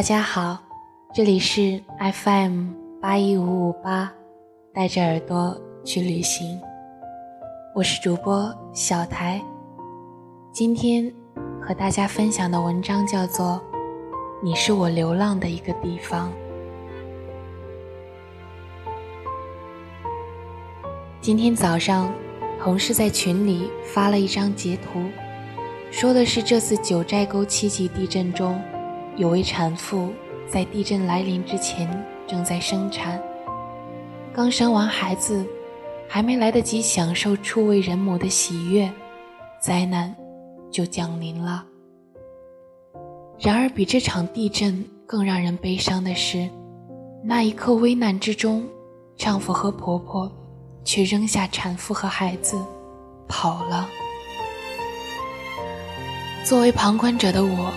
大家好，这里是 FM 八一五五八，带着耳朵去旅行。我是主播小台，今天和大家分享的文章叫做《你是我流浪的一个地方》。今天早上，同事在群里发了一张截图，说的是这次九寨沟七级地震中，有位产妇在地震来临之前正在生产，刚生完孩子，还没来得及享受初为人母的喜悦，灾难就降临了。然而，比这场地震更让人悲伤的是，那一刻危难之中，丈夫和婆婆。却扔下产妇和孩子，跑了。作为旁观者的我，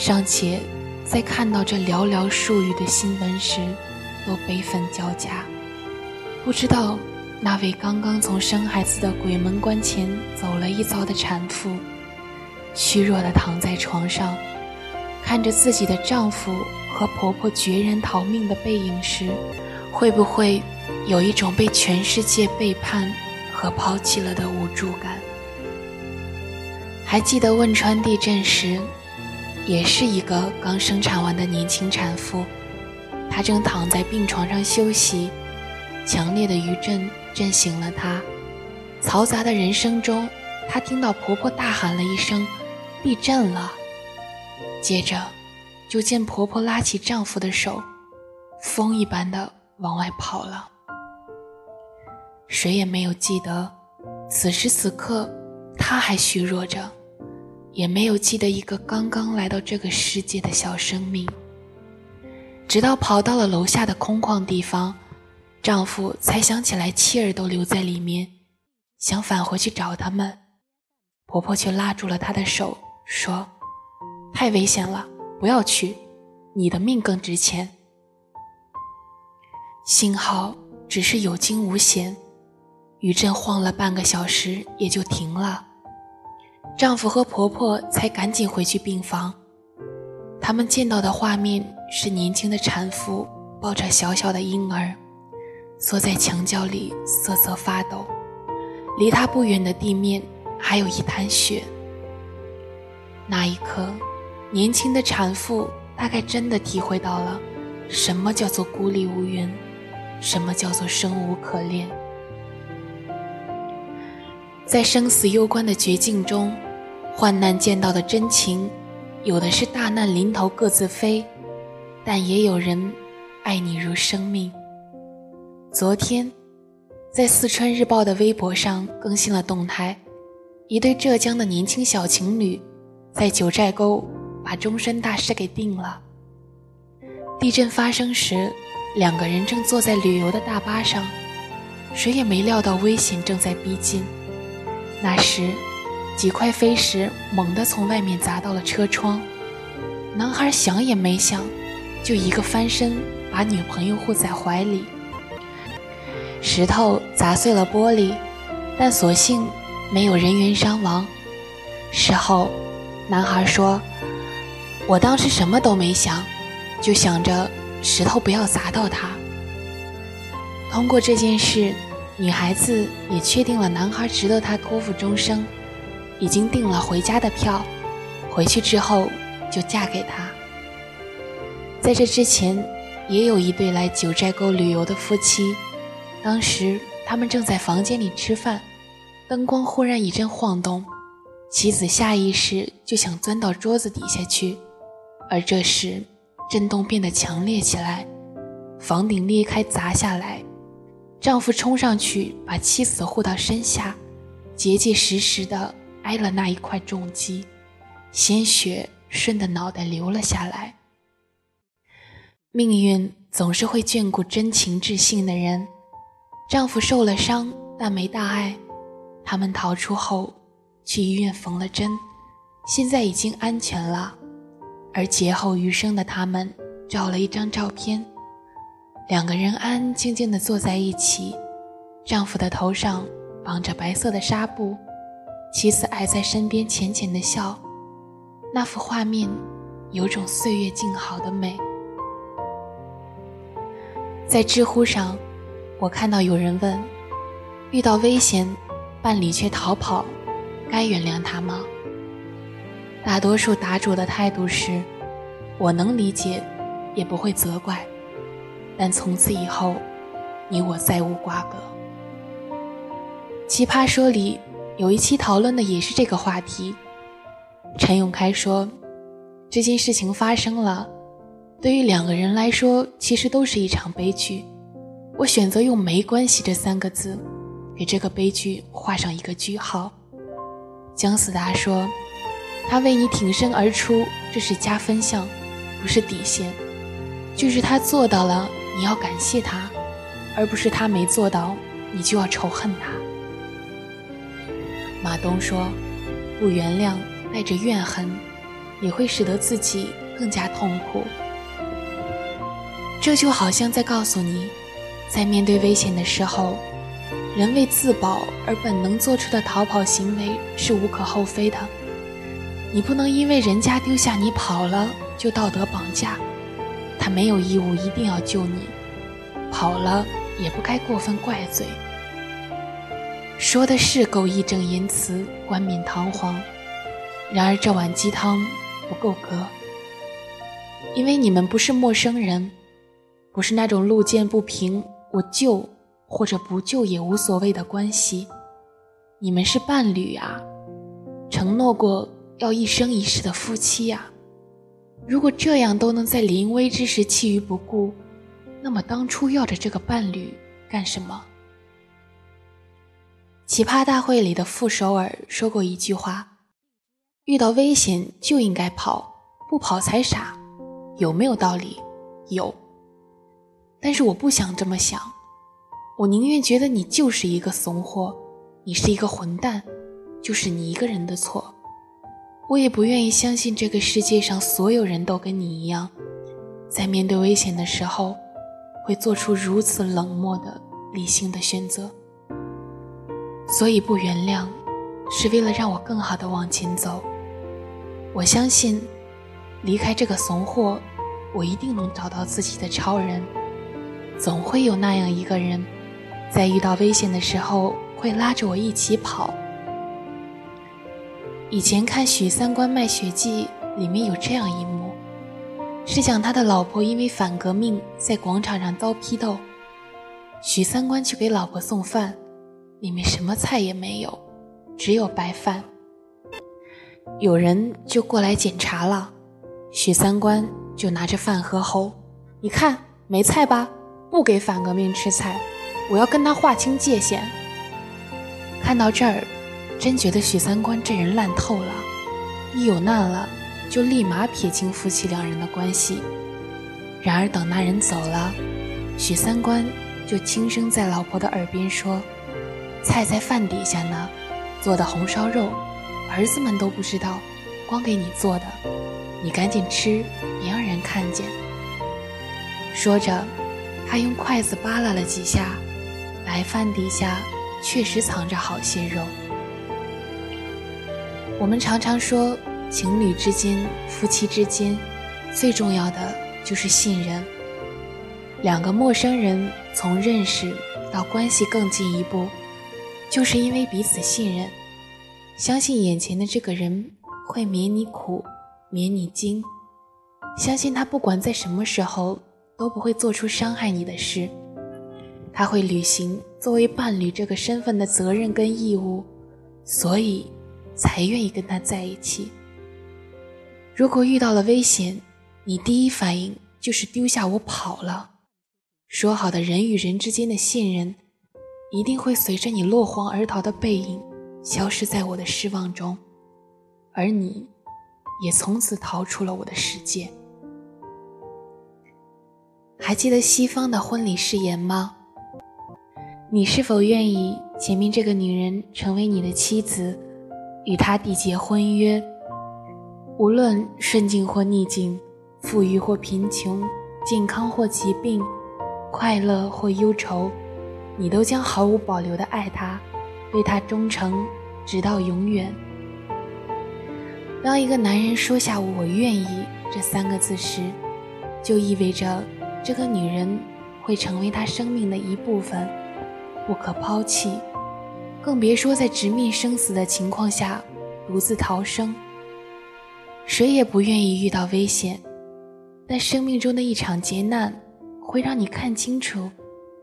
尚且在看到这寥寥数语的新闻时，都悲愤交加。不知道那位刚刚从生孩子的鬼门关前走了一遭的产妇，虚弱地躺在床上，看着自己的丈夫和婆婆决然逃命的背影时，会不会？有一种被全世界背叛和抛弃了的无助感。还记得汶川地震时，也是一个刚生产完的年轻产妇，她正躺在病床上休息，强烈的余震震醒了她。嘈杂的人声中，她听到婆婆大喊了一声：“地震了！”接着，就见婆婆拉起丈夫的手，风一般的往外跑了。谁也没有记得，此时此刻，她还虚弱着，也没有记得一个刚刚来到这个世界的小生命。直到跑到了楼下的空旷地方，丈夫才想起来妻儿都留在里面，想返回去找他们，婆婆却拉住了他的手，说：“太危险了，不要去，你的命更值钱。”幸好只是有惊无险。余震晃了半个小时，也就停了。丈夫和婆婆才赶紧回去病房。他们见到的画面是年轻的产妇抱着小小的婴儿，缩在墙角里瑟瑟发抖。离她不远的地面还有一滩血。那一刻，年轻的产妇大概真的体会到了什么叫做孤立无援，什么叫做生无可恋。在生死攸关的绝境中，患难见到的真情，有的是大难临头各自飞，但也有人爱你如生命。昨天，在四川日报的微博上更新了动态，一对浙江的年轻小情侣，在九寨沟把终身大事给定了。地震发生时，两个人正坐在旅游的大巴上，谁也没料到危险正在逼近。那时，几块飞石猛地从外面砸到了车窗，男孩想也没想，就一个翻身把女朋友护在怀里。石头砸碎了玻璃，但所幸没有人员伤亡。事后，男孩说：“我当时什么都没想，就想着石头不要砸到他。”通过这件事。女孩子也确定了男孩值得她托付终生，已经订了回家的票，回去之后就嫁给他。在这之前，也有一对来九寨沟旅游的夫妻，当时他们正在房间里吃饭，灯光忽然一阵晃动，妻子下意识就想钻到桌子底下去，而这时震动变得强烈起来，房顶裂开砸下来。丈夫冲上去把妻子护到身下，结结实实的挨了那一块重击，鲜血顺着脑袋流了下来。命运总是会眷顾真情至性的人。丈夫受了伤，但没大碍。他们逃出后，去医院缝了针，现在已经安全了。而劫后余生的他们，照了一张照片。两个人安安静静地坐在一起，丈夫的头上绑着白色的纱布，妻子挨在身边浅浅的笑。那幅画面有种岁月静好的美。在知乎上，我看到有人问：遇到危险，伴侣却逃跑，该原谅他吗？大多数答主的态度是：我能理解，也不会责怪，但从此以后，你我再无瓜葛。奇葩说里有一期讨论的也是这个话题。陈永开说：“这件事情发生了，对于两个人来说，其实都是一场悲剧。我选择用‘没关系’这三个字，给这个悲剧画上一个句号。”姜思达说：“他为你挺身而出，这是加分项，不是底线。就是他做到了，你要感谢他，而不是他没做到，你就要仇恨他。”马东说：“不原谅，带着怨恨，也会使得自己更加痛苦。这就好像在告诉你，在面对危险的时候，人为自保而本能做出的逃跑行为是无可厚非的。你不能因为人家丢下你跑了就道德绑架，他没有义务一定要救你，跑了也不该过分怪罪。”说的是够义正言辞、冠冕堂皇，然而这碗鸡汤不够格，因为你们不是陌生人，不是那种路见不平我救或者不救也无所谓的关系，你们是伴侣啊，承诺过要一生一世的夫妻呀。如果这样都能在临危之时弃于不顾，那么当初要着这个伴侣干什么？奇葩大会里的傅首尔说过一句话：“遇到危险就应该跑，不跑才傻。”有没有道理？有。但是我不想这么想，我宁愿觉得你就是一个怂货，你是一个混蛋，就是你一个人的错。我也不愿意相信这个世界上所有人都跟你一样，在面对危险的时候，会做出如此冷漠的理性的选择。所以不原谅，是为了让我更好的往前走。我相信，离开这个怂货，我一定能找到自己的超人。总会有那样一个人，在遇到危险的时候会拉着我一起跑。以前看《许三观卖血记》，里面有这样一幕，是讲他的老婆因为反革命在广场上遭批斗，许三观去给老婆送饭。里面什么菜也没有，只有白饭。有人就过来检查了，许三观就拿着饭盒吼：“你看没菜吧？不给反革命吃菜，我要跟他划清界限。”看到这儿，真觉得许三观这人烂透了，一有难了就立马撇清夫妻两人的关系。然而等那人走了，许三观就轻声在老婆的耳边说。菜在饭底下呢，做的红烧肉，儿子们都不知道，光给你做的，你赶紧吃，别让人看见。说着，他用筷子扒拉了几下，白饭底下确实藏着好些肉。我们常常说，情侣之间、夫妻之间，最重要的就是信任。两个陌生人从认识到关系更进一步。就是因为彼此信任，相信眼前的这个人会免你苦，免你惊，相信他不管在什么时候都不会做出伤害你的事，他会履行作为伴侣这个身份的责任跟义务，所以才愿意跟他在一起。如果遇到了危险，你第一反应就是丢下我跑了，说好的人与人之间的信任。一定会随着你落荒而逃的背影，消失在我的失望中，而你，也从此逃出了我的世界。还记得西方的婚礼誓言吗？你是否愿意前面这个女人成为你的妻子，与她缔结婚约？无论顺境或逆境，富裕或贫穷，健康或疾病，快乐或忧愁。你都将毫无保留的爱他，对他忠诚，直到永远。当一个男人说下“我愿意”这三个字时，就意味着这个女人会成为他生命的一部分，不可抛弃。更别说在直面生死的情况下独自逃生。谁也不愿意遇到危险，但生命中的一场劫难，会让你看清楚，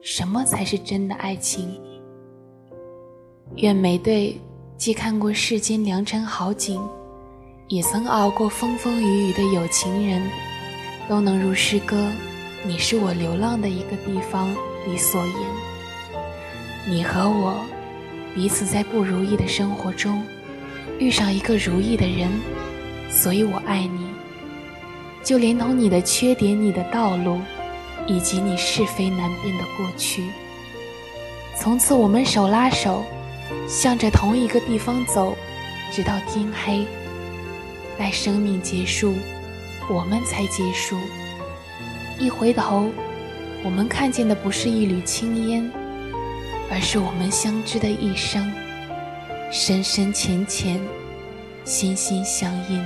什么才是真的爱情。愿每对既看过世间良辰好景，也曾熬过风风雨雨的有情人，都能如诗歌《你是我流浪的一个地方》里所言：你和我。彼此在不如意的生活中遇上一个如意的人，所以我爱你。就连同你的缺点、你的道路，以及你是非难辨的过去，从此我们手拉手，向着同一个地方走，直到天黑。待生命结束，我们才结束。一回头，我们看见的不是一缕青烟。而是我们相知的一生，深深浅浅，心心相印。